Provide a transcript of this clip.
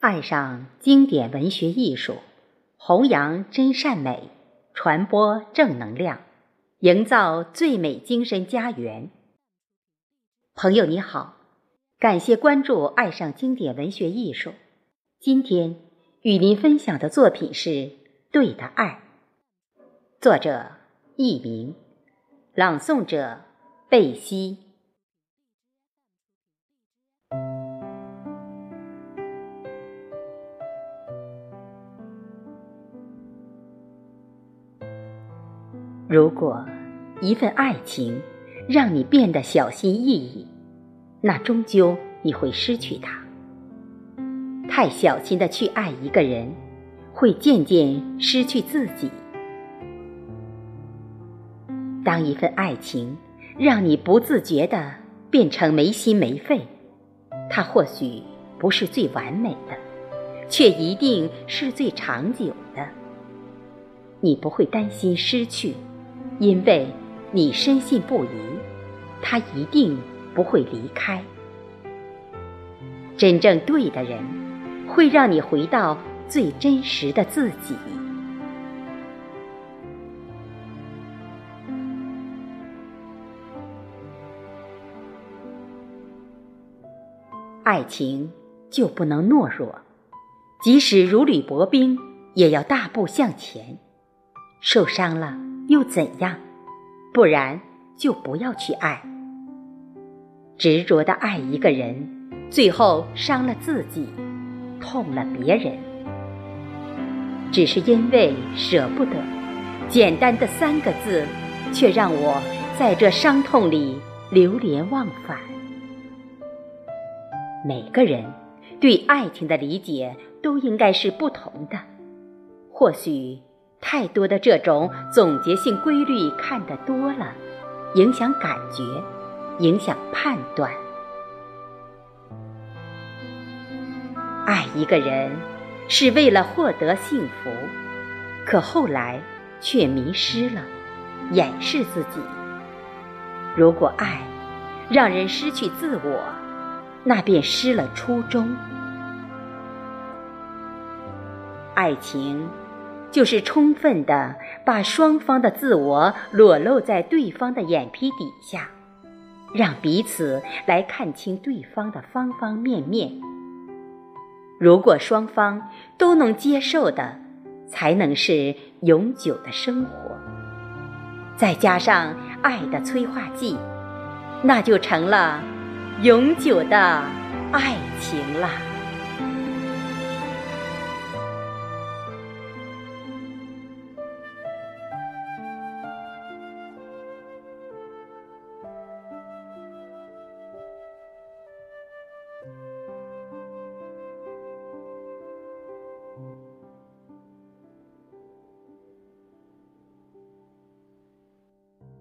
爱上经典文学艺术，弘扬真善美，传播正能量，营造最美精神家园。朋友你好，感谢关注“爱上经典文学艺术”。今天与您分享的作品是《对的爱》，作者佚名，朗诵者贝西。如果一份爱情让你变得小心翼翼，那终究你会失去它。太小心的去爱一个人，会渐渐失去自己。当一份爱情让你不自觉的变成没心没肺，它或许不是最完美的，却一定是最长久的。你不会担心失去。因为你深信不疑，他一定不会离开。真正对的人，会让你回到最真实的自己。爱情就不能懦弱，即使如履薄冰，也要大步向前。受伤了。又怎样？不然就不要去爱。执着的爱一个人，最后伤了自己，痛了别人。只是因为舍不得，简单的三个字，却让我在这伤痛里流连忘返。每个人对爱情的理解都应该是不同的，或许。太多的这种总结性规律看得多了，影响感觉，影响判断。爱一个人是为了获得幸福，可后来却迷失了，掩饰自己。如果爱让人失去自我，那便失了初衷。爱情。就是充分的把双方的自我裸露在对方的眼皮底下，让彼此来看清对方的方方面面。如果双方都能接受的，才能是永久的生活。再加上爱的催化剂，那就成了永久的爱情了。